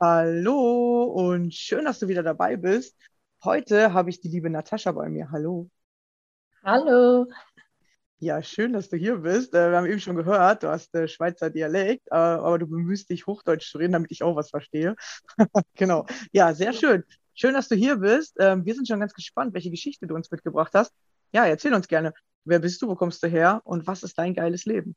Hallo und schön, dass du wieder dabei bist. Heute habe ich die liebe Natascha bei mir. Hallo. Hallo. Ja, schön, dass du hier bist. Äh, wir haben eben schon gehört, du hast äh, Schweizer Dialekt, äh, aber du bemühst dich, Hochdeutsch zu reden, damit ich auch was verstehe. genau. Ja, sehr schön. Schön, dass du hier bist. Ähm, wir sind schon ganz gespannt, welche Geschichte du uns mitgebracht hast. Ja, erzähl uns gerne. Wer bist du, wo kommst du her und was ist dein geiles Leben?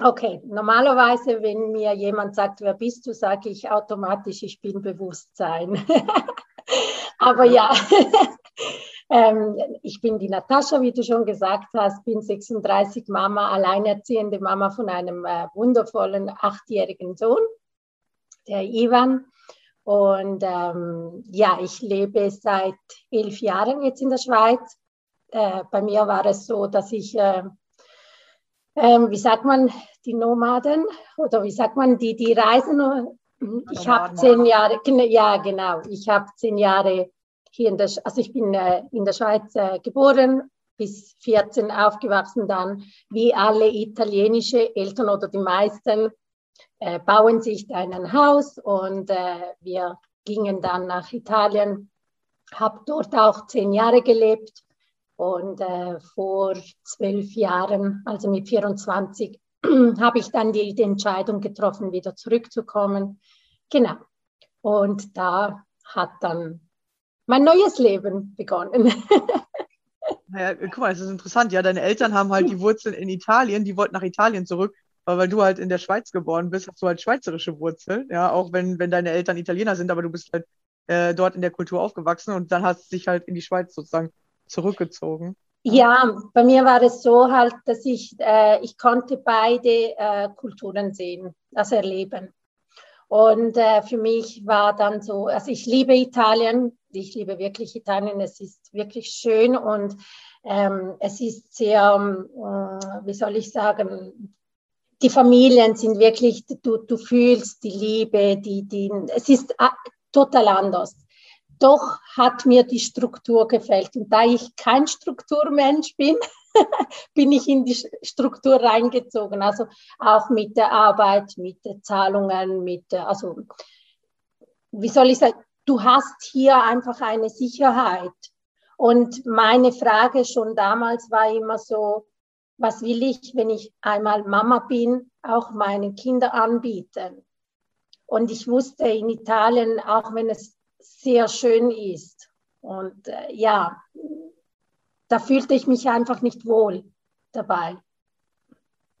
Okay, normalerweise, wenn mir jemand sagt, wer bist du, sage ich automatisch, ich bin Bewusstsein. Aber ja, ähm, ich bin die Natascha, wie du schon gesagt hast, bin 36 Mama, alleinerziehende Mama von einem äh, wundervollen achtjährigen Sohn, der Ivan. Und ähm, ja, ich lebe seit elf Jahren jetzt in der Schweiz. Äh, bei mir war es so, dass ich, äh, ähm, wie sagt man, die Nomaden oder wie sagt man, die, die Reisen. Ich habe zehn Jahre, ja genau, ich habe zehn Jahre hier in der, also ich bin äh, in der Schweiz äh, geboren, bis 14 aufgewachsen dann, wie alle italienische Eltern oder die meisten, äh, bauen sich dann ein Haus und äh, wir gingen dann nach Italien, habe dort auch zehn Jahre gelebt und äh, vor zwölf Jahren, also mit 24, habe ich dann die, die Entscheidung getroffen, wieder zurückzukommen. Genau. Und da hat dann mein neues Leben begonnen. Naja, guck mal, es ist interessant. Ja, deine Eltern haben halt die Wurzeln in Italien, die wollten nach Italien zurück, aber weil du halt in der Schweiz geboren bist, hast du halt schweizerische Wurzeln. Ja, auch wenn, wenn deine Eltern Italiener sind, aber du bist halt äh, dort in der Kultur aufgewachsen und dann hast du dich halt in die Schweiz sozusagen zurückgezogen. Ja, bei mir war es so halt, dass ich, äh, ich konnte beide äh, Kulturen sehen, also erleben. Und äh, für mich war dann so, also ich liebe Italien, ich liebe wirklich Italien, es ist wirklich schön und ähm, es ist sehr, ähm, wie soll ich sagen, die Familien sind wirklich, du, du fühlst die Liebe, die, die, es ist ah, total anders. Doch hat mir die Struktur gefällt. Und da ich kein Strukturmensch bin, bin ich in die Struktur reingezogen. Also auch mit der Arbeit, mit den Zahlungen, mit also wie soll ich sagen, du hast hier einfach eine Sicherheit. Und meine Frage schon damals war immer so, was will ich, wenn ich einmal Mama bin, auch meinen Kindern anbieten? Und ich wusste in Italien, auch wenn es sehr schön ist, und äh, ja, da fühlte ich mich einfach nicht wohl dabei.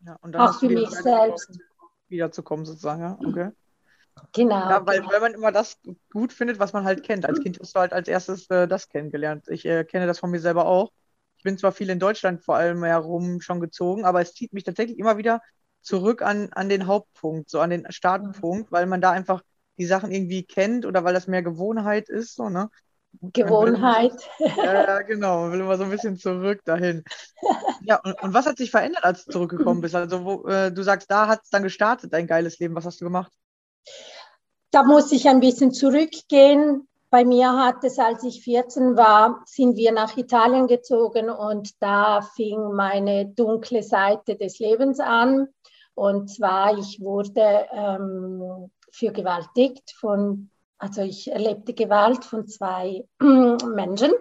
Ja, auch für mich selbst. Wiederzukommen sozusagen, ja, okay. Genau. Ja, weil, genau. weil man immer das gut findet, was man halt kennt. Als Kind hast du halt als erstes äh, das kennengelernt. Ich äh, kenne das von mir selber auch. Ich bin zwar viel in Deutschland vor allem herum schon gezogen, aber es zieht mich tatsächlich immer wieder zurück an, an den Hauptpunkt, so an den Startpunkt, weil man da einfach die Sachen irgendwie kennt oder weil das mehr Gewohnheit ist. So, ne? Gewohnheit. Ja, genau. Man will immer so ein bisschen zurück dahin. Ja, und, und was hat sich verändert, als du zurückgekommen bist? Also, wo, äh, du sagst, da hat es dann gestartet, dein geiles Leben. Was hast du gemacht? Da muss ich ein bisschen zurückgehen. Bei mir hat es, als ich 14 war, sind wir nach Italien gezogen und da fing meine dunkle Seite des Lebens an. Und zwar, ich wurde ähm, vergewaltigt von, also ich erlebte Gewalt von zwei Menschen.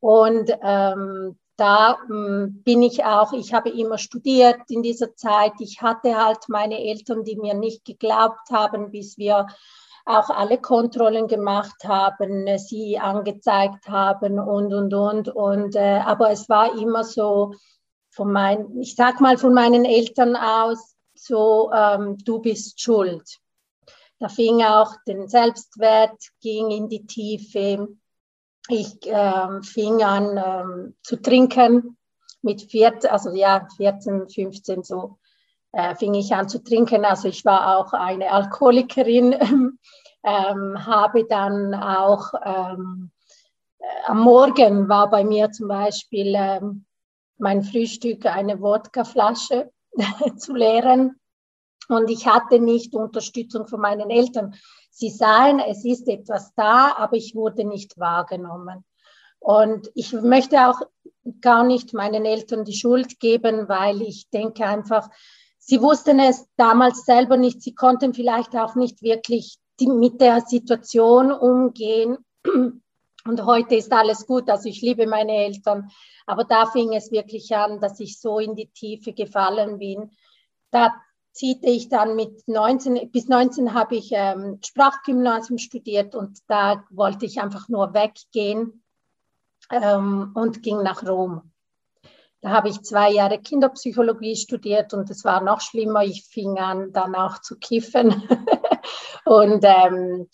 Und ähm, da ähm, bin ich auch, ich habe immer studiert in dieser Zeit. Ich hatte halt meine Eltern, die mir nicht geglaubt haben, bis wir auch alle Kontrollen gemacht haben, sie angezeigt haben und, und, und. und äh, aber es war immer so von meinen, ich sag mal von meinen Eltern aus, so, ähm, du bist schuld. Da fing auch den Selbstwert, ging in die Tiefe. Ich ähm, fing an ähm, zu trinken mit 14, also ja, 14, 15 so äh, fing ich an zu trinken. Also ich war auch eine Alkoholikerin, ähm, habe dann auch ähm, äh, am Morgen war bei mir zum Beispiel ähm, mein Frühstück eine Wodkaflasche zu leeren. Und ich hatte nicht Unterstützung von meinen Eltern. Sie sahen, es ist etwas da, aber ich wurde nicht wahrgenommen. Und ich möchte auch gar nicht meinen Eltern die Schuld geben, weil ich denke einfach, sie wussten es damals selber nicht. Sie konnten vielleicht auch nicht wirklich die, mit der Situation umgehen. Und heute ist alles gut. Also ich liebe meine Eltern. Aber da fing es wirklich an, dass ich so in die Tiefe gefallen bin. Da ziehte ich dann mit 19, bis 19 habe ich ähm, Sprachgymnasium studiert und da wollte ich einfach nur weggehen ähm, und ging nach Rom. Da habe ich zwei Jahre Kinderpsychologie studiert und es war noch schlimmer. Ich fing an, dann auch zu kiffen. und ähm,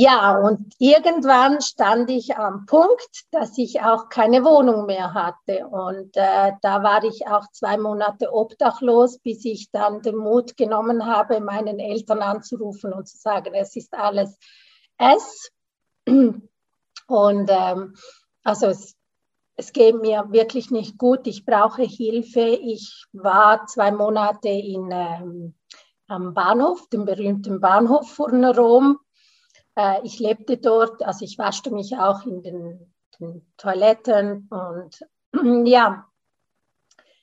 ja, und irgendwann stand ich am Punkt, dass ich auch keine Wohnung mehr hatte. Und äh, da war ich auch zwei Monate obdachlos, bis ich dann den Mut genommen habe, meinen Eltern anzurufen und zu sagen, es ist alles es. Und ähm, also es, es geht mir wirklich nicht gut. Ich brauche Hilfe. Ich war zwei Monate in, ähm, am Bahnhof, dem berühmten Bahnhof von Rom äh, ich lebte dort, also ich waschte mich auch in den, den Toiletten und ja,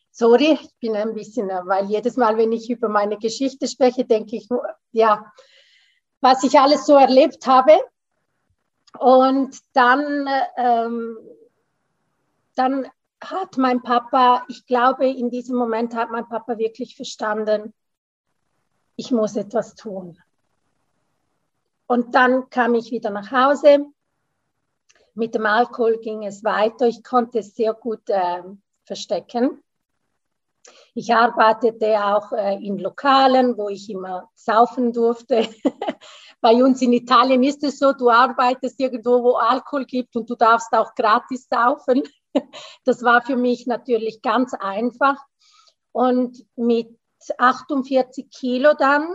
sorry, ich bin ein bisschen, weil jedes Mal, wenn ich über meine Geschichte spreche, denke ich, ja, was ich alles so erlebt habe. Und dann, ähm, dann hat mein Papa, ich glaube, in diesem Moment hat mein Papa wirklich verstanden, ich muss etwas tun. Und dann kam ich wieder nach Hause. Mit dem Alkohol ging es weiter. Ich konnte es sehr gut äh, verstecken. Ich arbeitete auch äh, in Lokalen, wo ich immer saufen durfte. Bei uns in Italien ist es so, du arbeitest irgendwo, wo Alkohol gibt und du darfst auch gratis saufen. Das war für mich natürlich ganz einfach. Und mit 48 Kilo dann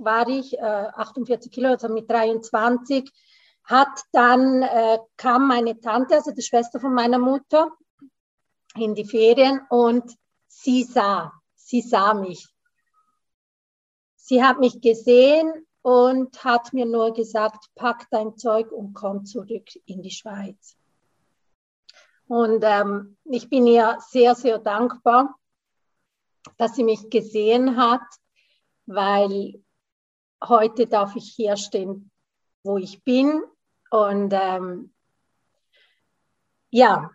war ich, äh, 48 Kilo, also mit 23, hat dann, äh, kam meine Tante, also die Schwester von meiner Mutter, in die Ferien und sie sah, sie sah mich. Sie hat mich gesehen und hat mir nur gesagt, pack dein Zeug und komm zurück in die Schweiz. Und ähm, ich bin ihr sehr, sehr dankbar, dass sie mich gesehen hat, weil heute darf ich hier stehen, wo ich bin. Und ähm, ja,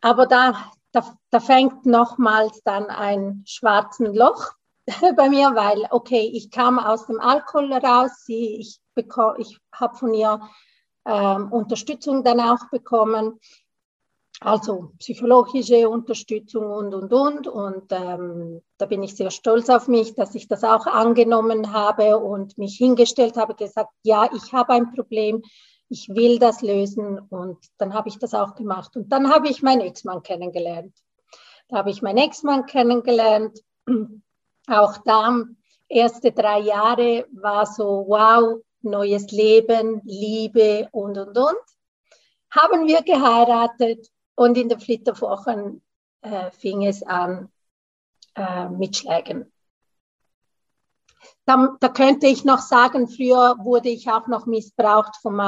aber da, da, da fängt nochmals dann ein schwarzes Loch bei mir, weil, okay, ich kam aus dem Alkohol raus, ich, ich habe von ihr ähm, Unterstützung dann auch bekommen, also psychologische Unterstützung und, und, und. Und ähm, da bin ich sehr stolz auf mich, dass ich das auch angenommen habe und mich hingestellt habe, gesagt, ja, ich habe ein Problem, ich will das lösen. Und dann habe ich das auch gemacht. Und dann habe ich meinen Ex-Mann kennengelernt. Da habe ich meinen Ex-Mann kennengelernt. Auch da, erste drei Jahre war so, wow, neues Leben, Liebe und, und, und. Haben wir geheiratet und in den Flitterwochen äh, fing es an äh, mit Schlägen. Da, da, könnte ich noch sagen, früher wurde ich auch noch missbraucht von,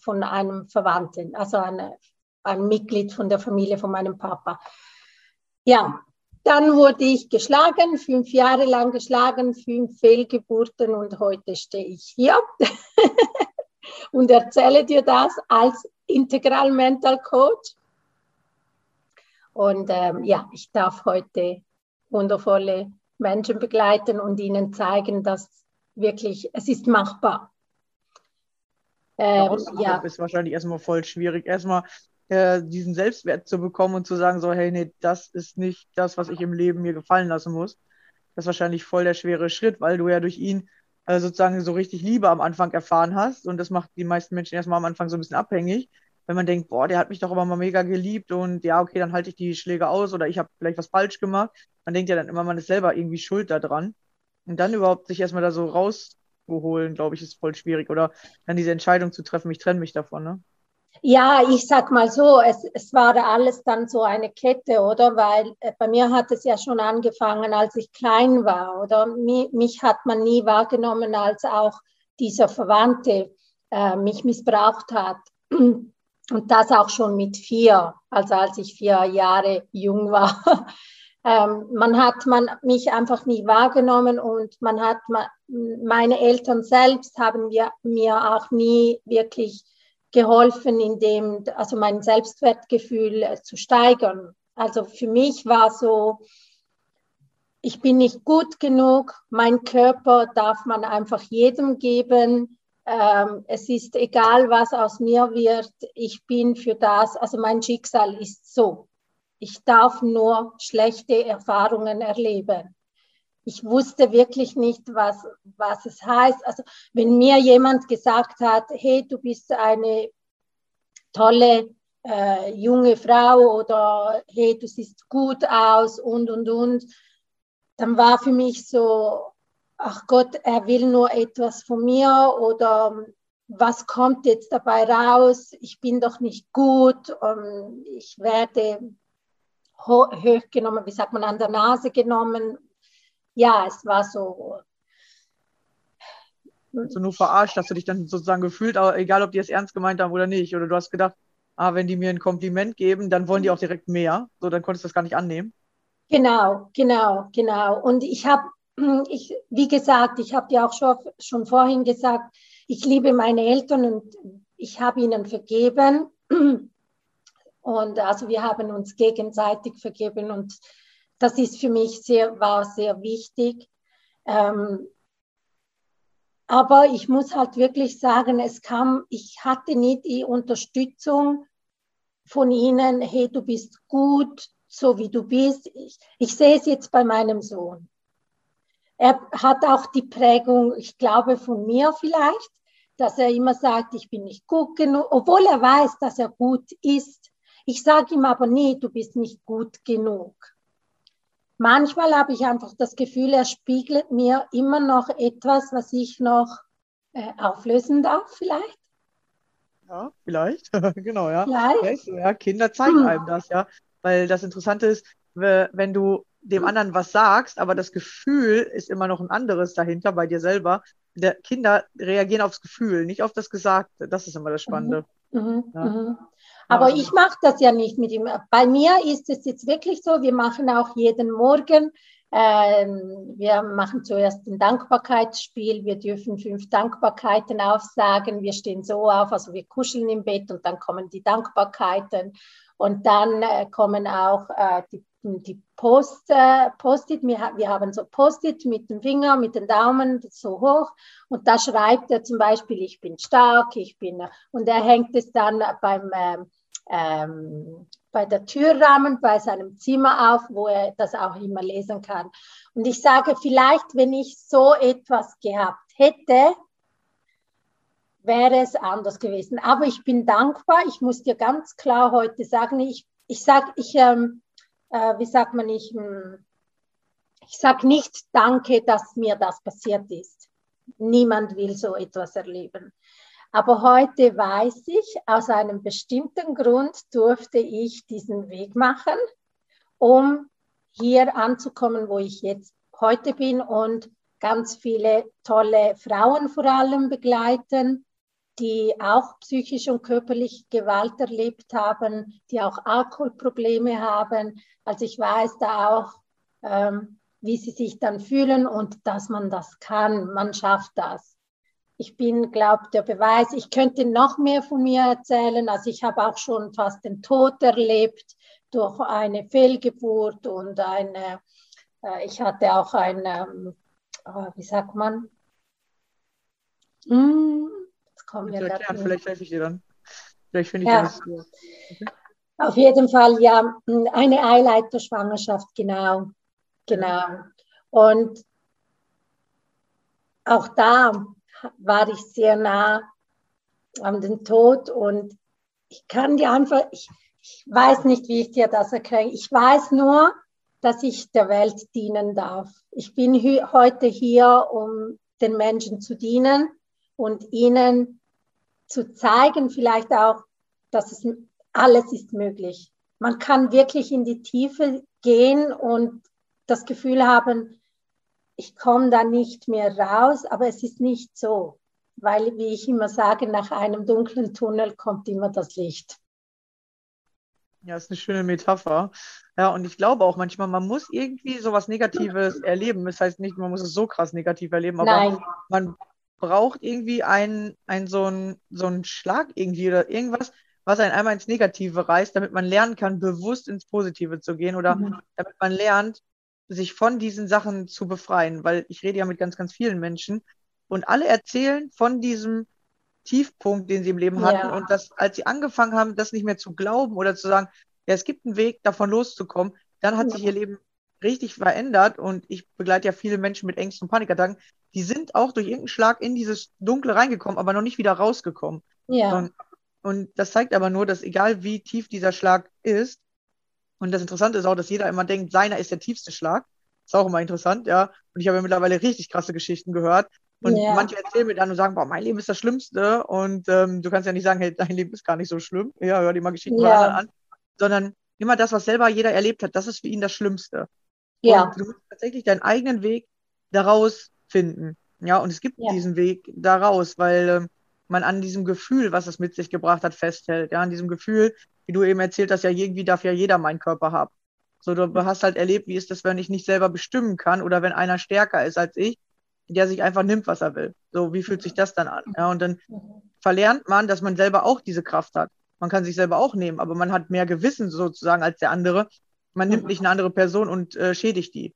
von einem Verwandten, also eine, ein Mitglied von der Familie von meinem Papa. Ja, dann wurde ich geschlagen, fünf Jahre lang geschlagen, fünf Fehlgeburten und heute stehe ich hier und erzähle dir das als Integral Mental Coach. Und ähm, ja, ich darf heute wundervolle Menschen begleiten und ihnen zeigen, dass wirklich, es ist machbar. Ähm, ja. ist wahrscheinlich erstmal voll schwierig. Erstmal äh, diesen Selbstwert zu bekommen und zu sagen, so, hey, nee, das ist nicht das, was ich im Leben mir gefallen lassen muss. Das ist wahrscheinlich voll der schwere Schritt, weil du ja durch ihn äh, sozusagen so richtig Liebe am Anfang erfahren hast. Und das macht die meisten Menschen erstmal am Anfang so ein bisschen abhängig wenn man denkt, boah, der hat mich doch immer mal mega geliebt und ja, okay, dann halte ich die Schläge aus oder ich habe vielleicht was falsch gemacht. Man denkt ja dann immer, man ist selber irgendwie schuld daran. Und dann überhaupt sich erstmal da so rauszuholen, glaube ich, ist voll schwierig. Oder dann diese Entscheidung zu treffen, ich trenne mich davon, ne? Ja, ich sag mal so, es, es war alles dann so eine Kette, oder? Weil äh, bei mir hat es ja schon angefangen, als ich klein war, oder? Mich, mich hat man nie wahrgenommen, als auch dieser Verwandte äh, mich missbraucht hat. Und das auch schon mit vier, also als ich vier Jahre jung war. ähm, man hat man mich einfach nie wahrgenommen und man hat meine Eltern selbst haben wir, mir auch nie wirklich geholfen, in dem, also mein Selbstwertgefühl äh, zu steigern. Also für mich war so, ich bin nicht gut genug, mein Körper darf man einfach jedem geben ähm, es ist egal, was aus mir wird, ich bin für das, also mein Schicksal ist so. Ich darf nur schlechte Erfahrungen erleben. Ich wusste wirklich nicht, was, was es heißt. Also wenn mir jemand gesagt hat, hey, du bist eine tolle äh, junge Frau oder hey, du siehst gut aus und, und, und, dann war für mich so, ach Gott, er will nur etwas von mir oder was kommt jetzt dabei raus? Ich bin doch nicht gut, um, ich werde hochgenommen, wie sagt man, an der Nase genommen. Ja, es war so. Also nur verarscht, hast du dich dann sozusagen gefühlt, egal ob die es ernst gemeint haben oder nicht. Oder du hast gedacht, ah, wenn die mir ein Kompliment geben, dann wollen die auch direkt mehr. So, dann konntest du das gar nicht annehmen. Genau, genau, genau. Und ich habe ich, wie gesagt, ich habe dir auch schon, schon vorhin gesagt, ich liebe meine Eltern und ich habe ihnen vergeben. Und also wir haben uns gegenseitig vergeben und das ist für mich sehr, war sehr wichtig. Ähm, aber ich muss halt wirklich sagen, es kam, ich hatte nicht die Unterstützung von ihnen, hey, du bist gut, so wie du bist. Ich, ich sehe es jetzt bei meinem Sohn. Er hat auch die Prägung, ich glaube, von mir vielleicht, dass er immer sagt, ich bin nicht gut genug, obwohl er weiß, dass er gut ist. Ich sage ihm aber nie, du bist nicht gut genug. Manchmal habe ich einfach das Gefühl, er spiegelt mir immer noch etwas, was ich noch äh, auflösen darf, vielleicht. Ja, vielleicht. genau, ja. Vielleicht. Ja, Kinder zeigen hm. einem das, ja. Weil das Interessante ist, wenn du dem anderen was sagst, aber das Gefühl ist immer noch ein anderes dahinter bei dir selber, der Kinder reagieren aufs Gefühl, nicht auf das Gesagte. Das ist immer das Spannende. Mhm, Ja. mhm. Aber Also- ich mache das ja nicht mit ihm. Bei mir ist es jetzt wirklich so, wir machen auch jeden Morgen, ähm, wir machen zuerst ein Dankbarkeitsspiel, wir dürfen fünf Dankbarkeiten aufsagen, wir stehen so auf, also wir kuscheln im Bett und dann kommen die Dankbarkeiten und dann äh, kommen auch äh, die, die Post, äh, Post-it, wir, wir haben so Post-it mit dem Finger, mit den Daumen so hoch und da schreibt er zum Beispiel, ich bin stark, ich bin, und er hängt es dann beim, ähm, ähm, bei der Türrahmen bei seinem Zimmer auf, wo er das auch immer lesen kann. Und ich sage, vielleicht, wenn ich so etwas gehabt hätte, wäre es anders gewesen. Aber ich bin dankbar. Ich muss dir ganz klar heute sagen, ich, ich sage, ich, ähm, äh, wie sagt man, ich, hm, ich sage nicht Danke, dass mir das passiert ist. Niemand will so etwas erleben. Aber heute weiß ich, aus einem bestimmten Grund durfte ich diesen Weg machen, um hier anzukommen, wo ich jetzt heute bin und ganz viele tolle Frauen vor allem begleiten, die auch psychisch und körperlich Gewalt erlebt haben, die auch Alkoholprobleme haben. Also ich weiß da auch, ähm, wie sie sich dann fühlen und dass man das kann, man schafft das ich bin, glaube der Beweis. Ich könnte noch mehr von mir erzählen. Also ich habe auch schon fast den Tod erlebt durch eine Fehlgeburt und eine, äh, ich hatte auch eine, äh, wie sagt man? Jetzt kommen wir Zu grad erklären, nicht. vielleicht helfe ich dir dann. Vielleicht finde ich Ja. das. Auf jeden Fall, ja, eine Eileiterschwangerschaft, genau. Genau. Und auch da war ich sehr nah an den Tod und ich kann dir einfach, ich, ich weiß nicht, wie ich dir das erkläre. Ich weiß nur, dass ich der Welt dienen darf. Ich bin heute hier, um den Menschen zu dienen und ihnen zu zeigen, vielleicht auch, dass es alles ist möglich. Man kann wirklich in die Tiefe gehen und das Gefühl haben, ich komme da nicht mehr raus, aber es ist nicht so, weil, wie ich immer sage, nach einem dunklen Tunnel kommt immer das Licht. Ja, ist eine schöne Metapher. Ja, und ich glaube auch manchmal, man muss irgendwie sowas Negatives erleben. Das heißt nicht, man muss es so krass negativ erleben, aber Nein, man braucht irgendwie einen, einen so einen, so einen Schlag irgendwie oder irgendwas, was einen einmal ins Negative reißt, damit man lernen kann, bewusst ins Positive zu gehen oder Mhm. damit man lernt, sich von diesen Sachen zu befreien. Weil ich rede ja mit ganz, ganz vielen Menschen und alle erzählen von diesem Tiefpunkt, den sie im Leben hatten Ja. und dass, als sie angefangen haben, das nicht mehr zu glauben oder zu sagen, ja, es gibt einen Weg, davon loszukommen, dann hat Ja. sich ihr Leben richtig verändert und ich begleite ja viele Menschen mit Ängsten und Panikattacken, die sind auch durch irgendeinen Schlag in dieses Dunkle reingekommen, aber noch nicht wieder rausgekommen. ja, Und, und das zeigt aber nur, dass egal wie tief dieser Schlag ist, und das Interessante ist auch, dass jeder immer denkt, seiner ist der tiefste Schlag. Ist auch immer interessant, ja. Und ich habe ja mittlerweile richtig krasse Geschichten gehört. Und Ja. manche erzählen mir dann und sagen, boah, mein Leben ist das Schlimmste. Und ähm, du kannst ja nicht sagen, hey, dein Leben ist gar nicht so schlimm. Ja, hör dir mal Geschichten von Ja. anderen an. Sondern immer das, was selber jeder erlebt hat, das ist für ihn das Schlimmste. Ja, Und du musst tatsächlich deinen eigenen Weg daraus finden. Ja, und es gibt Ja. diesen Weg daraus, weil ähm, man an diesem Gefühl, was es mit sich gebracht hat, festhält. Ja, an diesem Gefühl, wie du eben erzählt hast, ja, irgendwie darf ja jeder meinen Körper haben. So, du hast halt erlebt, wie ist das, wenn ich nicht selber bestimmen kann oder wenn einer stärker ist als ich, der sich einfach nimmt, was er will. So, wie fühlt sich das dann an? Ja, und dann verlernt man, dass man selber auch diese Kraft hat. Man kann sich selber auch nehmen, aber man hat mehr Gewissen sozusagen als der andere. Man nimmt Mhm. nicht eine andere Person und äh, schädigt die.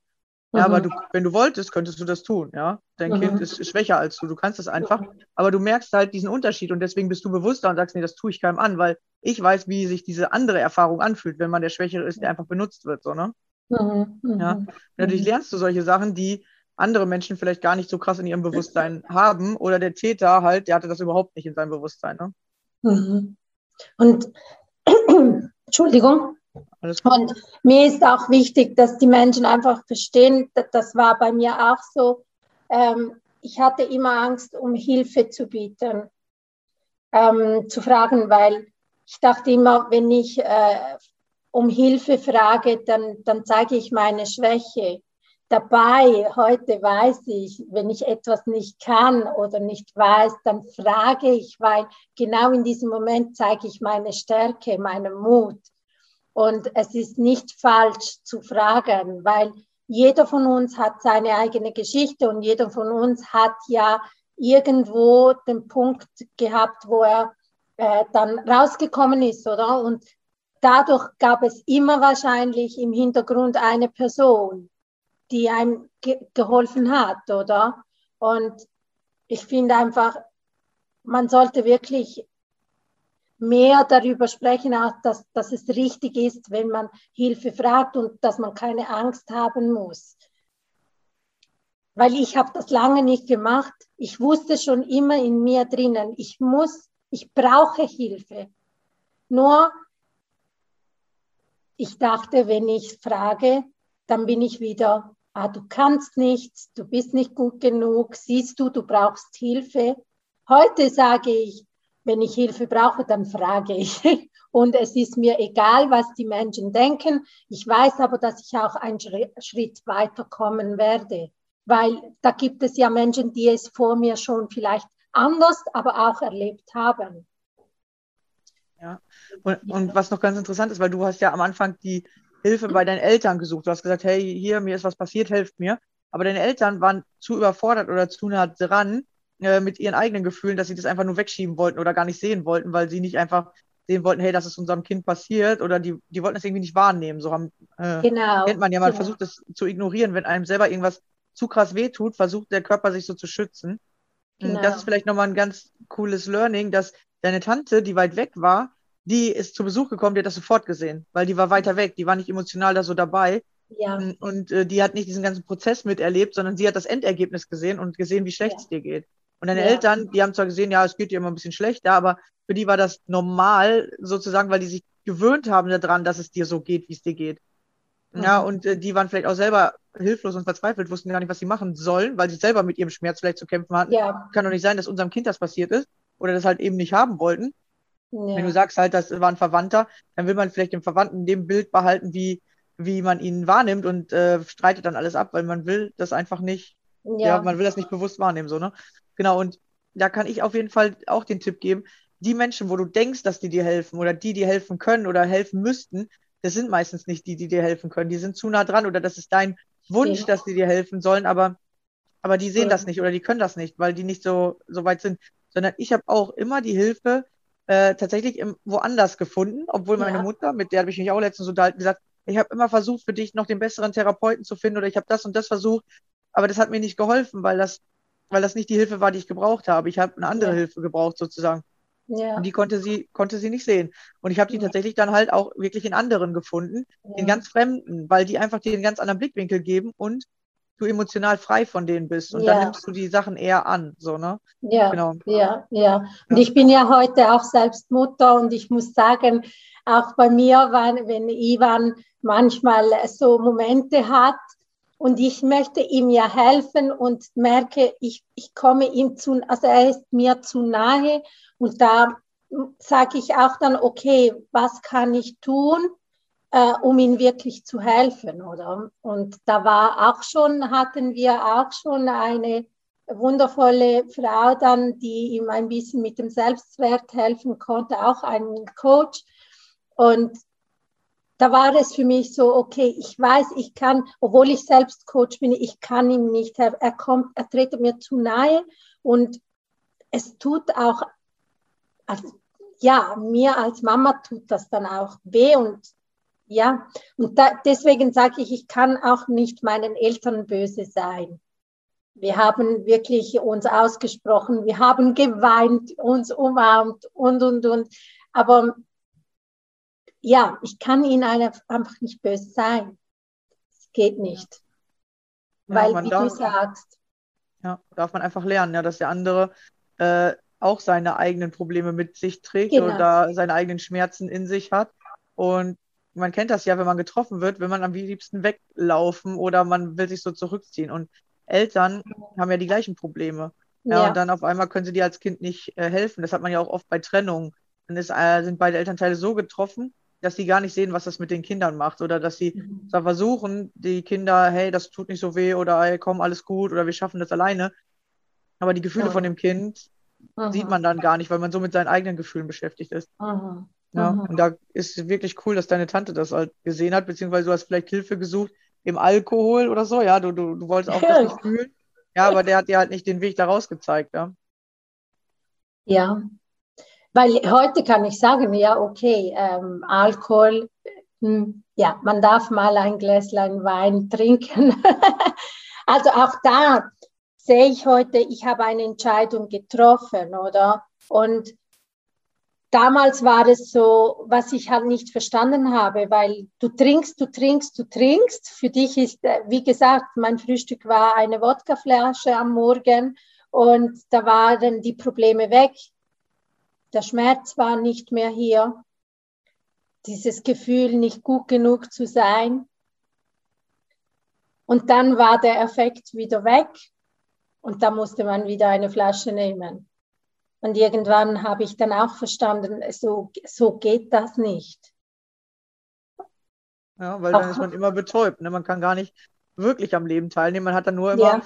Ja, aber du, wenn du wolltest, könntest du das tun, ja. Dein Mhm. Kind ist schwächer als du, du kannst das einfach, Mhm. aber du merkst halt diesen Unterschied und deswegen bist du bewusster und sagst, nee, das tue ich keinem an, weil ich weiß, wie sich diese andere Erfahrung anfühlt, wenn man der Schwächere ist, der einfach benutzt wird, so, ne? Mhm. Mhm. Ja. Und Mhm. lernst du solche Sachen, die andere Menschen vielleicht gar nicht so krass in ihrem Bewusstsein haben oder der Täter halt, der hatte das überhaupt nicht in seinem Bewusstsein, ne? Mhm. Und Entschuldigung. Und mir ist auch wichtig, dass die Menschen einfach verstehen, da- das war bei mir auch so. Ähm, ich hatte immer Angst, um Hilfe zu bieten, ähm, zu fragen, weil ich dachte immer, wenn ich äh, um Hilfe frage, dann, dann zeige ich meine Schwäche. dabei, heute weiß ich, wenn ich etwas nicht kann oder nicht weiß, dann frage ich, weil genau in diesem Moment zeige ich meine Stärke, meinen Mut. Und es ist nicht falsch zu fragen, weil jeder von uns hat seine eigene Geschichte und jeder von uns hat ja irgendwo den Punkt gehabt, wo er äh, dann rausgekommen ist, oder? Und dadurch gab es immer wahrscheinlich im Hintergrund eine Person, die einem ge geholfen hat, oder? Und ich finde einfach, man sollte wirklich mehr darüber sprechen, auch dass, dass es richtig ist, wenn man Hilfe fragt und dass man keine Angst haben muss. Weil ich habe das lange nicht gemacht. Ich wusste schon immer in mir drinnen, ich muss, ich brauche Hilfe. Nur ich dachte, wenn ich frage, dann bin ich wieder ah, du kannst nichts, du bist nicht gut genug, siehst du, du brauchst Hilfe. Heute sage ich, wenn ich Hilfe brauche, dann frage ich. Und es ist mir egal, was die Menschen denken. Ich weiß aber, dass ich auch einen Schritt weiterkommen werde, weil da gibt es ja Menschen, die es vor mir schon vielleicht anders, aber auch erlebt haben. Ja, und, und was noch ganz interessant ist, weil du hast ja am Anfang die Hilfe bei deinen Eltern gesucht. Du hast gesagt, hey, hier, mir ist was passiert, helft mir. Aber deine Eltern waren zu überfordert oder zu nah dran äh, mit ihren eigenen Gefühlen, dass sie das einfach nur wegschieben wollten oder gar nicht sehen wollten, weil sie nicht einfach sehen wollten, hey, das ist unserem Kind passiert oder die, die wollten das irgendwie nicht wahrnehmen. So haben, äh, genau. kennt man ja, man genau. versucht das zu ignorieren, wenn einem selber irgendwas zu krass wehtut, versucht der Körper sich so zu schützen. Genau. Das ist vielleicht nochmal ein ganz cooles Learning, dass deine Tante, die weit weg war, die ist zu Besuch gekommen, die hat das sofort gesehen, weil die war weiter weg, die war nicht emotional da so dabei. Ja. Mm, und äh, die hat nicht diesen ganzen Prozess miterlebt, sondern sie hat das Endergebnis gesehen und gesehen, wie schlecht ja. es dir geht. Und deine ja. Eltern, die haben zwar gesehen, ja, es geht dir immer ein bisschen schlechter, aber für die war das normal, sozusagen, weil die sich gewöhnt haben daran, dass es dir so geht, wie es dir geht. Mhm. Ja, und äh, die waren vielleicht auch selber hilflos und verzweifelt, wussten gar nicht, was sie machen sollen, weil sie selber mit ihrem Schmerz vielleicht zu kämpfen hatten. Ja. Kann doch nicht sein, dass unserem Kind das passiert ist oder das halt eben nicht haben wollten. Ja. Wenn du sagst halt, das war ein Verwandter, dann will man vielleicht den Verwandten in dem Bild behalten, wie, wie man ihn wahrnimmt und äh, streitet dann alles ab, weil man will das einfach nicht, ja. ja. man will das nicht bewusst wahrnehmen, so, ne? Genau, und da kann ich auf jeden Fall auch den Tipp geben, die Menschen, wo du denkst, dass die dir helfen oder die dir helfen können oder helfen müssten, das sind meistens nicht die, die dir helfen können. Die sind zu nah dran oder das ist dein Wunsch, ja. dass die dir helfen sollen, aber, aber die sehen das nicht oder die können das nicht, weil die nicht so, so weit sind. Sondern ich habe auch immer die Hilfe äh, tatsächlich im, woanders gefunden, obwohl meine ja. Mutter, mit der habe ich mich auch letztens unterhalten, gesagt, ich habe immer versucht, für dich noch den besseren Therapeuten zu finden oder ich habe das und das versucht, aber das hat mir nicht geholfen, weil das, weil das nicht die Hilfe war, die ich gebraucht habe. Ich habe eine andere ja. Hilfe gebraucht sozusagen. Ja. Und die konnte sie, konnte sie nicht sehen. Und ich habe die ja. tatsächlich dann halt auch wirklich in anderen gefunden, in ganz Fremden, weil die einfach dir einen ganz anderen Blickwinkel geben und du emotional frei von denen bist und ja. dann nimmst du die Sachen eher an, so, ne? Ja, genau. ja, ja. Und ich bin ja heute auch selbst Mutter und ich muss sagen, auch bei mir, wenn Ivan manchmal so Momente hat und ich möchte ihm ja helfen und merke, ich, ich komme ihm zu, also er ist mir zu nahe und da sage ich auch dann, okay, was kann ich tun? äh, um ihm wirklich zu helfen, oder? Und da war auch schon, hatten wir auch schon eine wundervolle Frau dann, die ihm ein bisschen mit dem Selbstwert helfen konnte, auch einen Coach. Und da war es für mich so, okay, ich weiß, ich kann, obwohl ich selbst Coach bin, ich kann ihm nicht, er, er kommt, er tritt mir zu nahe und es tut auch, also, ja, mir als Mama tut das dann auch weh und ja, und da, deswegen sage ich, ich kann auch nicht meinen Eltern böse sein. Wir haben wirklich uns ausgesprochen, wir haben geweint, uns umarmt und, und, und. Aber ja, ich kann ihnen einfach nicht böse sein. Es geht nicht. Ja, Weil, wie darf, du sagst. Ja, darf man einfach lernen, ja, dass der andere äh, auch seine eigenen Probleme mit sich trägt genau. oder seine eigenen Schmerzen in sich hat. Und man kennt das ja, wenn man getroffen wird, will man am liebsten weglaufen oder man will sich so zurückziehen. Und Eltern haben ja die gleichen Probleme. Ja, ja. und dann auf einmal können sie dir als Kind nicht äh, helfen. Das hat man ja auch oft bei Trennungen. Dann ist, äh, sind beide Elternteile so getroffen, dass die gar nicht sehen, was das mit den Kindern macht oder dass sie Mhm. versuchen, die Kinder, hey, das tut nicht so weh oder hey, komm, alles gut oder wir schaffen das alleine. Aber die Gefühle Ja. von dem Kind sieht Mhm. man dann gar nicht, weil man so mit seinen eigenen Gefühlen beschäftigt ist. Mhm. Ja, Mhm. und da ist es wirklich cool, dass deine Tante das halt gesehen hat, beziehungsweise du hast vielleicht Hilfe gesucht im Alkohol oder so. Ja, du, du, du wolltest auch das Ja. nicht fühlen. Ja, aber der hat dir halt nicht den Weg daraus gezeigt, ja. Ja, weil heute kann ich sagen, ja, okay, ähm, Alkohol, hm, ja, man darf mal ein Gläslein Wein trinken. also auch da sehe ich heute, ich habe eine Entscheidung getroffen, oder? Und damals war es so, was ich halt nicht verstanden habe, weil du trinkst, du trinkst, du trinkst. Für dich ist, äh, wie gesagt, mein Frühstück war eine Wodkaflasche am Morgen und da waren die Probleme weg. Der Schmerz war nicht mehr hier. Dieses Gefühl, nicht gut genug zu sein. Und dann war der Effekt wieder weg und da musste man wieder eine Flasche nehmen. Und irgendwann habe ich dann auch verstanden, so, so geht das nicht. Ja, weil dann Auch- ist man immer betäubt. Ne? Man kann gar nicht wirklich am Leben teilnehmen. Man hat dann nur immer Ja,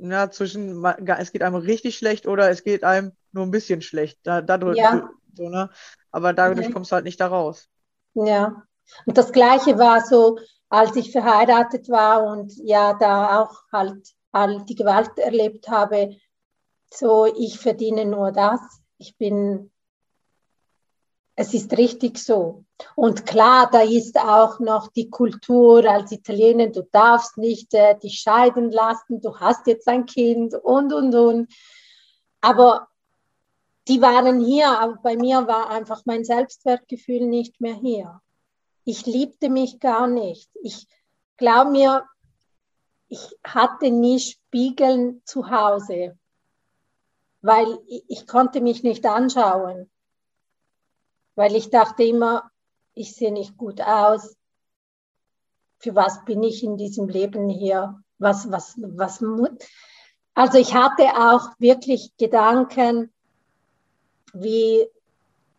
ja, zwischen, es geht einem richtig schlecht oder es geht einem nur ein bisschen schlecht. Da, dadurch, Ja. so, ne? Aber dadurch Ja. kommst du halt nicht da raus. ja. Und das Gleiche war so, als ich verheiratet war und ja, da auch halt all die Gewalt erlebt habe, so, ich verdiene nur das. Ich bin, es ist richtig so. Und klar, da ist auch noch die Kultur als Italiener, du darfst nicht äh, dich scheiden lassen, du hast jetzt ein Kind und, und, und. Aber die waren hier, aber bei mir war einfach mein Selbstwertgefühl nicht mehr hier. Ich liebte mich gar nicht. Ich glaube mir, ich hatte nie Spiegeln zu Hause, weil ich, ich konnte mich nicht anschauen, weil ich dachte immer, ich sehe nicht gut aus. Für was bin ich in diesem Leben hier? Was, was, was mu- Also ich hatte auch wirklich Gedanken, wie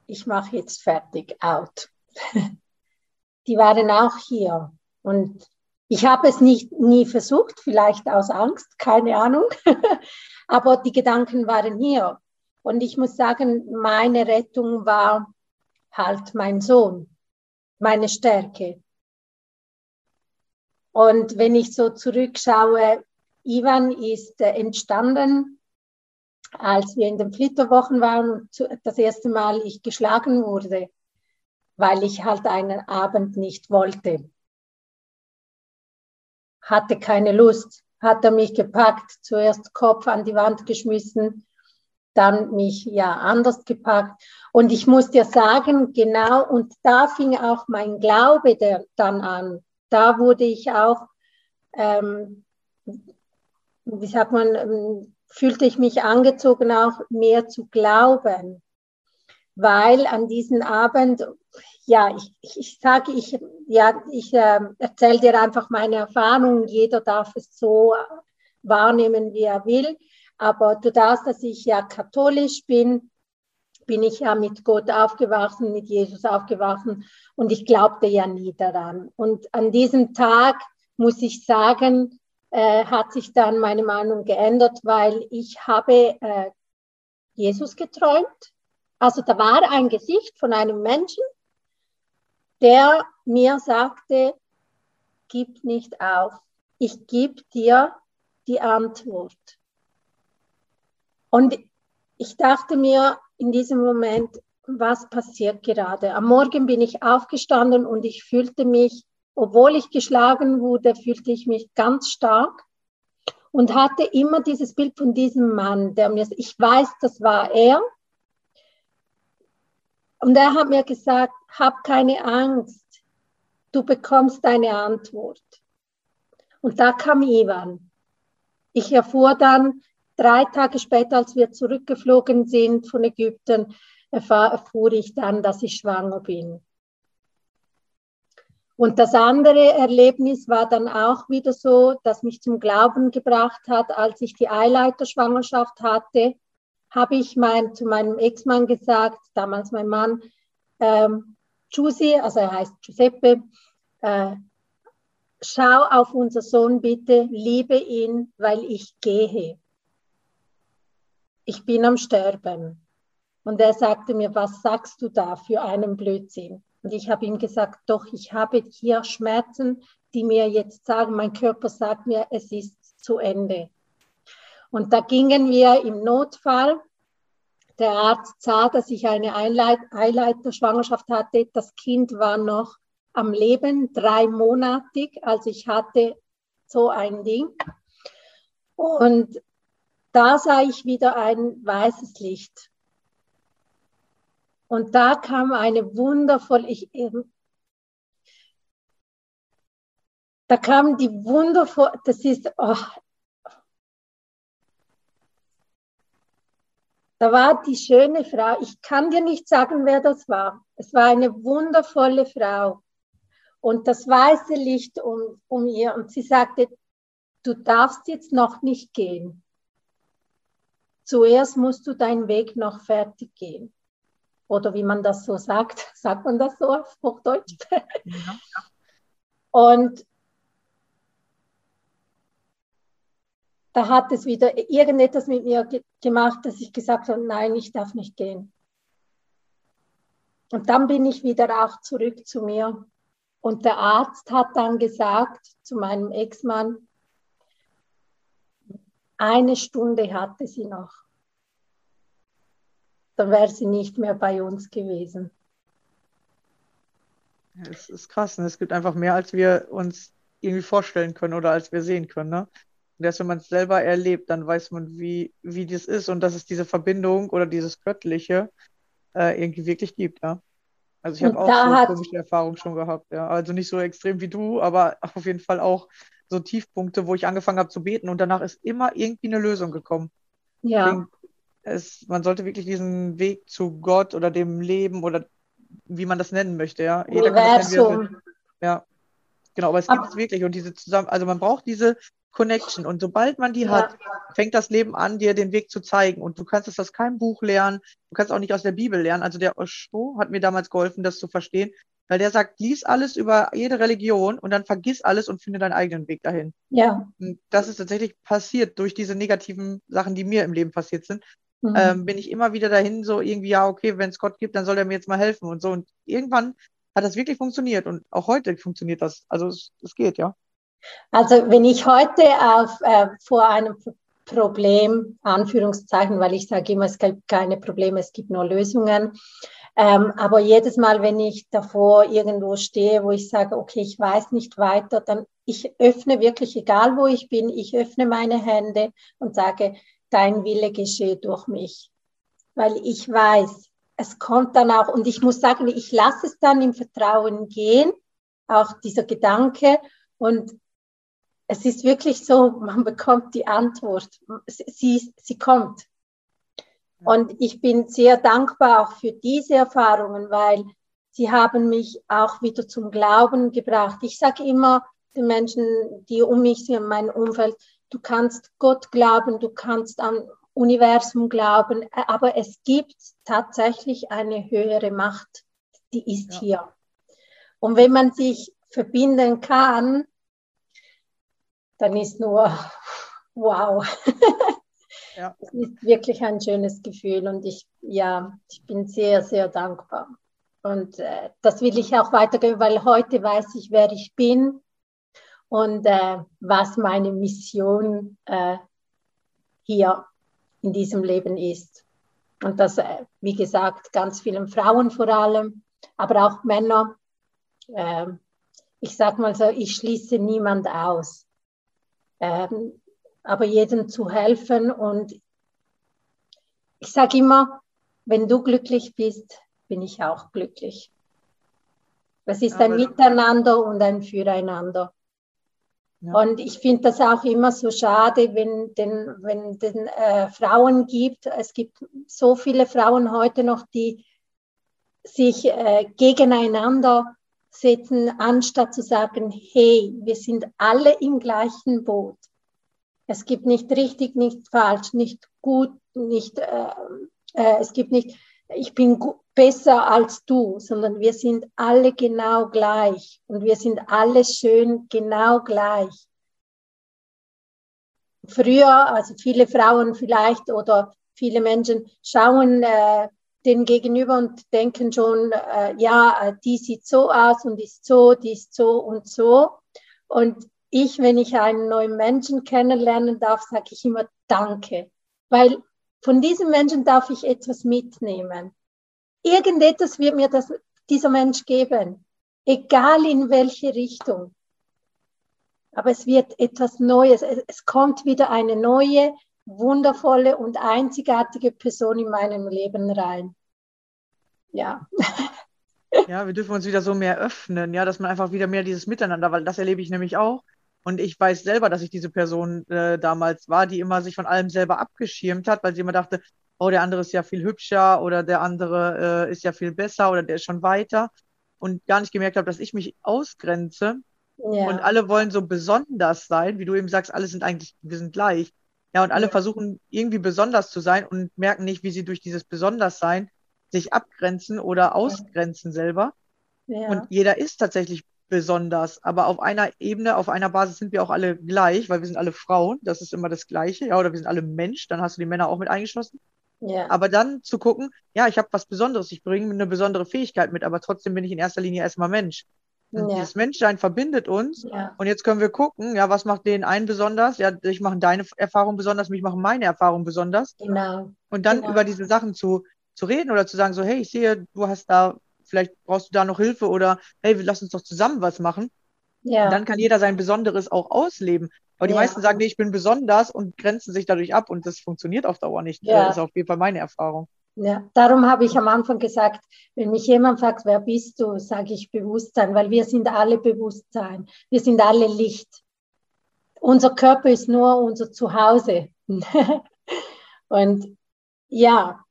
ich mache jetzt fertig, out. Die waren auch hier und ich habe es nicht nie versucht, vielleicht aus Angst, keine Ahnung, aber die Gedanken waren hier. Und ich muss sagen, meine Rettung war halt mein Sohn, meine Stärke. Und wenn ich so zurückschaue, Ivan ist äh, entstanden, als wir in den Flitterwochen waren das erste Mal ich geschlagen wurde, weil ich halt einen Abend nicht wollte. Hatte keine Lust, hat er mich gepackt, zuerst Kopf an die Wand geschmissen, dann mich ja anders gepackt. Und ich muss dir sagen, genau, und da fing auch mein Glaube der, dann an. Da wurde ich auch, ähm, wie sagt man, ähm, fühlte ich mich angezogen, auch mehr zu glauben. Weil an diesem Abend, ja, ich, ich, sage, ich, ja, ich äh, erzähle dir einfach meine Erfahrung. Jeder darf es so wahrnehmen, wie er will. Aber du darfst, dass ich ja katholisch bin, bin ich ja mit Gott aufgewachsen, mit Jesus aufgewachsen und ich glaubte ja nie daran. Und an diesem Tag, muss ich sagen, äh, hat sich dann meine Meinung geändert, weil ich habe äh, Jesus geträumt. Also da war ein Gesicht von einem Menschen, der mir sagte, gib nicht auf, ich gebe dir die Antwort. Und ich dachte mir in diesem Moment, was passiert gerade? Am Morgen bin ich aufgestanden und ich fühlte mich, obwohl ich geschlagen wurde, fühlte ich mich ganz stark und hatte immer dieses Bild von diesem Mann, der mir, ich weiß, das war er. Und er hat mir gesagt, hab keine Angst, du bekommst deine Antwort. Und da kam Ivan. Ich erfuhr dann, drei Tage später, als wir zurückgeflogen sind von Ägypten, erfahr, erfuhr ich dann, dass ich schwanger bin. Und das andere Erlebnis war dann auch wieder so, dass mich zum Glauben gebracht hat, als ich die Eileiterschwangerschaft hatte, habe ich mein, zu meinem Ex-Mann gesagt, damals mein Mann, ähm, Giussi, also er heißt Giuseppe, äh, schau auf unser Sohn bitte, liebe ihn, weil ich gehe. Ich bin am Sterben. Und er sagte mir, was sagst du da für einen Blödsinn? Und ich habe ihm gesagt, doch, ich habe hier Schmerzen, die mir jetzt sagen, mein Körper sagt mir, es ist zu Ende. Und da gingen wir im Notfall. Der Arzt sah, dass ich eine Eileiterschwangerschaft hatte. Das Kind war noch am Leben, dreimonatig. Also ich hatte so ein Ding. Und da sah ich wieder ein weißes Licht. Und da kam eine wundervolle, ich, da kam die wundervolle, das ist, oh, da war die schöne Frau, ich kann dir nicht sagen, wer das war. Es war eine wundervolle Frau und das weiße Licht um, um ihr und sie sagte, du darfst jetzt noch nicht gehen. Zuerst musst du deinen Weg noch fertig gehen. Oder wie man das so sagt, sagt man das so auf Hochdeutsch? Ja. Und da hat es wieder irgendetwas mit mir ge gemacht, dass ich gesagt habe, nein, ich darf nicht gehen. Und dann bin ich wieder auch zurück zu mir. Und der Arzt hat dann gesagt zu meinem Ex-Mann, eine Stunde hatte sie noch. Dann wäre sie nicht mehr bei uns gewesen. Es ist krass. Ne? Es gibt einfach mehr, als wir uns irgendwie vorstellen können oder als wir sehen können. Ne? Und erst wenn man es selber erlebt, dann weiß man, wie, wie das ist und dass es diese Verbindung oder dieses Göttliche äh, irgendwie wirklich gibt, ja. Also ich habe auch so komische Erfahrungen schon gehabt, ja. Also nicht so extrem wie du, aber auf jeden Fall auch so Tiefpunkte, wo ich angefangen habe zu beten und danach ist immer irgendwie eine Lösung gekommen. Ja. Deswegen, es, man sollte wirklich diesen Weg zu Gott oder dem Leben oder wie man das nennen möchte, ja. Jeder kann das nennen, ja. Genau, aber es gibt es wirklich und diese zusammen, also man braucht diese Connection. Und sobald man die ja. hat, fängt das Leben an, dir den Weg zu zeigen. Und du kannst es aus keinem Buch lernen, du kannst auch nicht aus der Bibel lernen. Also der Osho hat mir damals geholfen, das zu verstehen, weil der sagt, lies alles über jede Religion und dann vergiss alles und finde deinen eigenen Weg dahin. Ja. Und das ist tatsächlich passiert durch diese negativen Sachen, die mir im Leben passiert sind. Mhm. Ähm, bin ich immer wieder dahin, so irgendwie, ja, okay, wenn es Gott gibt, dann soll er mir jetzt mal helfen und so. Und irgendwann hat das wirklich funktioniert und auch heute funktioniert das. Also es, es geht, ja. Also wenn ich heute auf, äh, vor einem Problem, Anführungszeichen, weil ich sage immer, es gibt keine Probleme, es gibt nur Lösungen. Ähm, aber jedes Mal, wenn ich davor irgendwo stehe, wo ich sage, okay, ich weiß nicht weiter, dann ich öffne wirklich, egal wo ich bin, ich öffne meine Hände und sage, dein Wille geschehe durch mich. Weil ich weiß, es kommt dann auch, und ich muss sagen, ich lasse es dann im Vertrauen gehen, auch dieser Gedanke. Und es ist wirklich so, man bekommt die Antwort. Sie, sie kommt. Und ich bin sehr dankbar auch für diese Erfahrungen, weil sie haben mich auch wieder zum Glauben gebracht. Ich sage immer den Menschen, die um mich sind, mein Umfeld, du kannst Gott glauben, du kannst am Universum glauben, aber es gibt tatsächlich eine höhere Macht, die ist ja. hier. Und wenn man sich verbinden kann, dann ist nur wow. Ja. Es ist wirklich ein schönes Gefühl und ich, ja, ich bin sehr, sehr dankbar. Und äh, das will ich auch weitergeben, weil heute weiß ich, wer ich bin und äh, was meine Mission äh, hier in diesem Leben ist. Und das, äh, wie gesagt, ganz vielen Frauen vor allem, aber auch Männer. Ähm, ich sage mal so, ich schließe niemand aus ähm, aber jedem zu helfen. Und ich sage immer, wenn du glücklich bist, bin ich auch glücklich. Es ist ein Miteinander und ein Füreinander. Ja. Und ich finde das auch immer so schade, wenn den, wenn den äh, Frauen gibt, es gibt so viele Frauen heute noch, die sich äh, gegeneinander setzen, anstatt zu sagen, hey, wir sind alle im gleichen Boot. Es gibt nicht richtig, nicht falsch, nicht gut, nicht, äh, äh, es gibt nicht, ich bin besser als du, sondern wir sind alle genau gleich und wir sind alle schön genau gleich. Früher, also viele Frauen vielleicht oder viele Menschen schauen äh, den Gegenüber und denken schon, äh, ja, die sieht so aus und ist so, die ist so und so. Und ich, wenn ich einen neuen Menschen kennenlernen darf, sage ich immer Danke, weil von diesem Menschen darf ich etwas mitnehmen. Irgendetwas wird mir das, dieser Mensch geben, egal in welche Richtung. Aber es wird etwas Neues, es, kommt wieder eine neue, wundervolle und einzigartige Person in meinem Leben rein. Ja. Ja, wir dürfen uns wieder so mehr öffnen, ja, dass man einfach wieder mehr dieses Miteinander, weil das erlebe ich nämlich auch. Und ich weiß selber, dass ich diese Person äh, damals war, die immer sich von allem selber abgeschirmt hat, weil sie immer dachte, oh, der andere ist ja viel hübscher oder der andere äh, ist ja viel besser oder der ist schon weiter. Und gar nicht gemerkt habe, dass ich mich ausgrenze. Ja. Und alle wollen so besonders sein, wie du eben sagst, alle sind eigentlich, wir sind gleich. Ja, und alle ja. versuchen irgendwie besonders zu sein und merken nicht, wie sie durch dieses Besonderssein sich abgrenzen oder ausgrenzen selber. Ja. Und jeder ist tatsächlich besonders, aber auf einer Ebene, auf einer Basis sind wir auch alle gleich, weil wir sind alle Frauen, das ist immer das Gleiche, ja, oder wir sind alle Mensch, dann hast du die Männer auch mit eingeschlossen. Ja. Aber dann zu gucken, ja, ich habe was Besonderes, ich bringe eine besondere Fähigkeit mit, aber trotzdem bin ich in erster Linie erstmal Mensch. Ja. Dieses Menschsein verbindet uns ja. und jetzt können wir gucken, ja, was macht den einen besonders? Ja, ich mache deine Erfahrung besonders, mich machen meine Erfahrung besonders. Genau. Und dann genau. über diese Sachen zu, zu reden oder zu sagen, so, hey, ich sehe, du hast da vielleicht brauchst du da noch Hilfe oder hey, lass uns doch zusammen was machen. Ja. Und dann kann jeder sein Besonderes auch ausleben. Aber die ja. meisten sagen, nee, ich bin besonders und grenzen sich dadurch ab und das funktioniert auf Dauer nicht. Ja. Das ist auf jeden Fall meine Erfahrung. Ja, darum habe ich am Anfang gesagt, wenn mich jemand fragt, wer bist du, sage ich Bewusstsein, weil wir sind alle Bewusstsein. Wir sind alle Licht. Unser Körper ist nur unser Zuhause. und ja,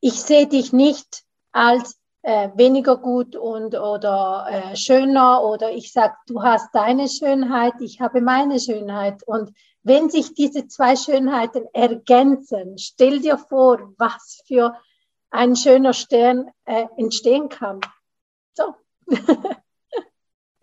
ich sehe dich nicht als äh, weniger gut und oder äh, schöner oder ich sage, du hast deine Schönheit, ich habe meine Schönheit. Und wenn sich diese zwei Schönheiten ergänzen, stell dir vor, was für ein schöner Stern äh, entstehen kann. So.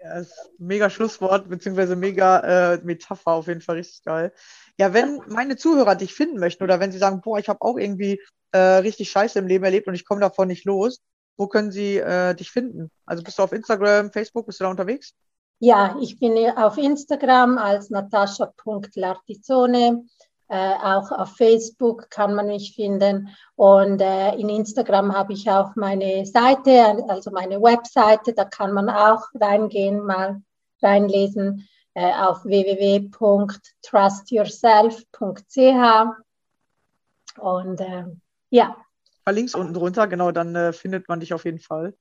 Ja, mega Schlusswort, beziehungsweise mega äh, Metapher, auf jeden Fall richtig geil. Ja, wenn meine Zuhörer dich finden möchten oder wenn sie sagen, boah, ich habe auch irgendwie äh, richtig Scheiße im Leben erlebt und ich komme davon nicht los, wo können sie äh, dich finden? Also bist du auf Instagram, Facebook, bist du da unterwegs? Ja, ich bin auf Instagram als natascha.lartizone. Äh, auch auf Facebook kann man mich finden. Und äh, in Instagram habe ich auch meine Seite, also meine Webseite. Da kann man auch reingehen, mal reinlesen äh, auf www.trustyourself.ch. Und äh, ja, links unten drunter, genau, dann äh, findet man dich auf jeden Fall,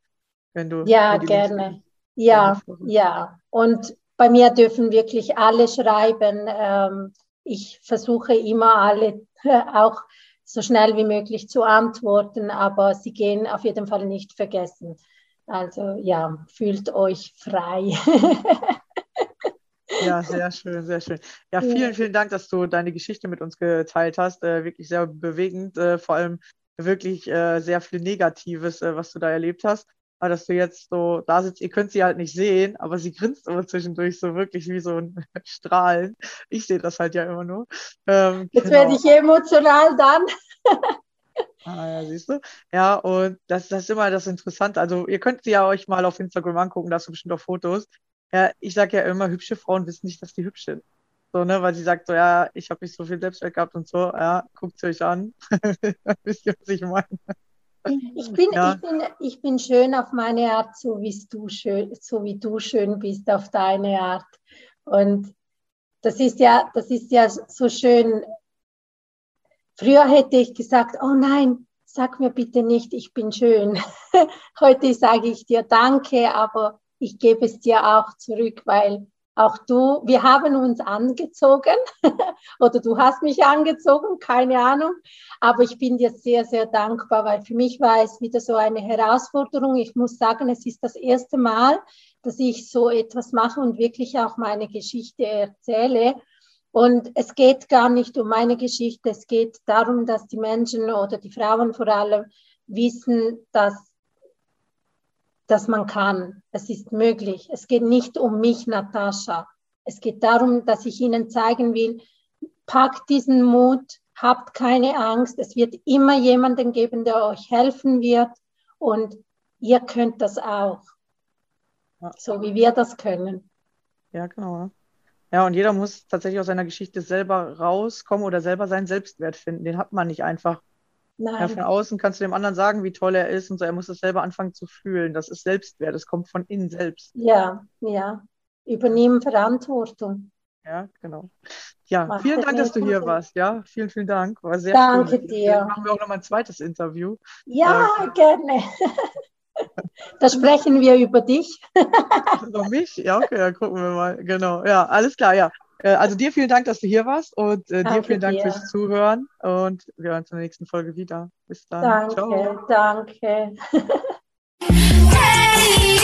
wenn du. Ja, gerne. Ja, ja. Und bei mir dürfen wirklich alle schreiben. Ähm, ich versuche immer alle auch so schnell wie möglich zu antworten, aber sie gehen auf jeden Fall nicht vergessen. Also ja, fühlt euch frei. Ja, sehr schön, sehr schön. Ja, vielen, vielen Dank, dass du deine Geschichte mit uns geteilt hast. Äh, wirklich sehr bewegend, äh, vor allem wirklich äh, sehr viel Negatives, äh, was du da erlebt hast. Aber dass du jetzt so da sitzt, ihr könnt sie halt nicht sehen, aber sie grinst immer zwischendurch so wirklich wie so ein Strahlen. Ich sehe das halt ja immer nur. Ähm, jetzt genau. werde ich emotional dann. Ah, ja, siehst du? Ja, und das, das ist immer das Interessante. Also, ihr könnt sie ja euch mal auf Instagram angucken, da hast du bestimmt auch Fotos. Ja, ich sage ja immer, hübsche Frauen wissen nicht, dass die hübsch sind. So, ne, weil sie sagt so, ja, ich habe nicht so viel Selbstwert gehabt und so, ja, guckt euch an. Wisst ihr, was ich meine? Ich bin, ja. ich, bin, ich bin schön auf meine Art, so, du schön, so wie du schön bist auf deine Art. Und das ist ja, das ist ja so schön. Früher hätte ich gesagt, oh nein, sag mir bitte nicht, ich bin schön. Heute sage ich dir Danke, aber ich gebe es dir auch zurück, weil auch du, wir haben uns angezogen oder du hast mich angezogen, keine Ahnung. Aber ich bin dir sehr, sehr dankbar, weil für mich war es wieder so eine Herausforderung. Ich muss sagen, es ist das erste Mal, dass ich so etwas mache und wirklich auch meine Geschichte erzähle. Und es geht gar nicht um meine Geschichte, es geht darum, dass die Menschen oder die Frauen vor allem wissen, dass, dass man kann. Es ist möglich. Es geht nicht um mich, Natascha. Es geht darum, dass ich Ihnen zeigen will, packt diesen Mut, habt keine Angst. Es wird immer jemanden geben, der euch helfen wird und ihr könnt das auch. Ja. So wie wir das können. Ja, genau. Ja, und jeder muss tatsächlich aus seiner Geschichte selber rauskommen oder selber seinen Selbstwert finden. Den hat man nicht einfach. Ja, Nein, von außen kannst du dem anderen sagen, wie toll er ist und so. Er muss es selber anfangen zu fühlen. Das ist Selbstwert. Das kommt von innen selbst. ja, ja. Übernehmen Verantwortung. Ja, genau. Ja, Macht vielen das Dank, dass du hier Sinn? warst. Ja, vielen, vielen Dank. War sehr Danke schön. dir. Vielleicht machen wir auch noch mal ein zweites Interview. Ja, gerne. Da sprechen wir über dich. Über mich? Ja, okay, dann gucken wir mal. Genau. Ja, alles klar, ja. Äh, Also dir vielen Dank, dass du hier warst und äh, dir vielen Dank dir. fürs Zuhören und wir hören uns in der nächsten Folge wieder. Bis dann. Danke, Ciao. danke. Hey,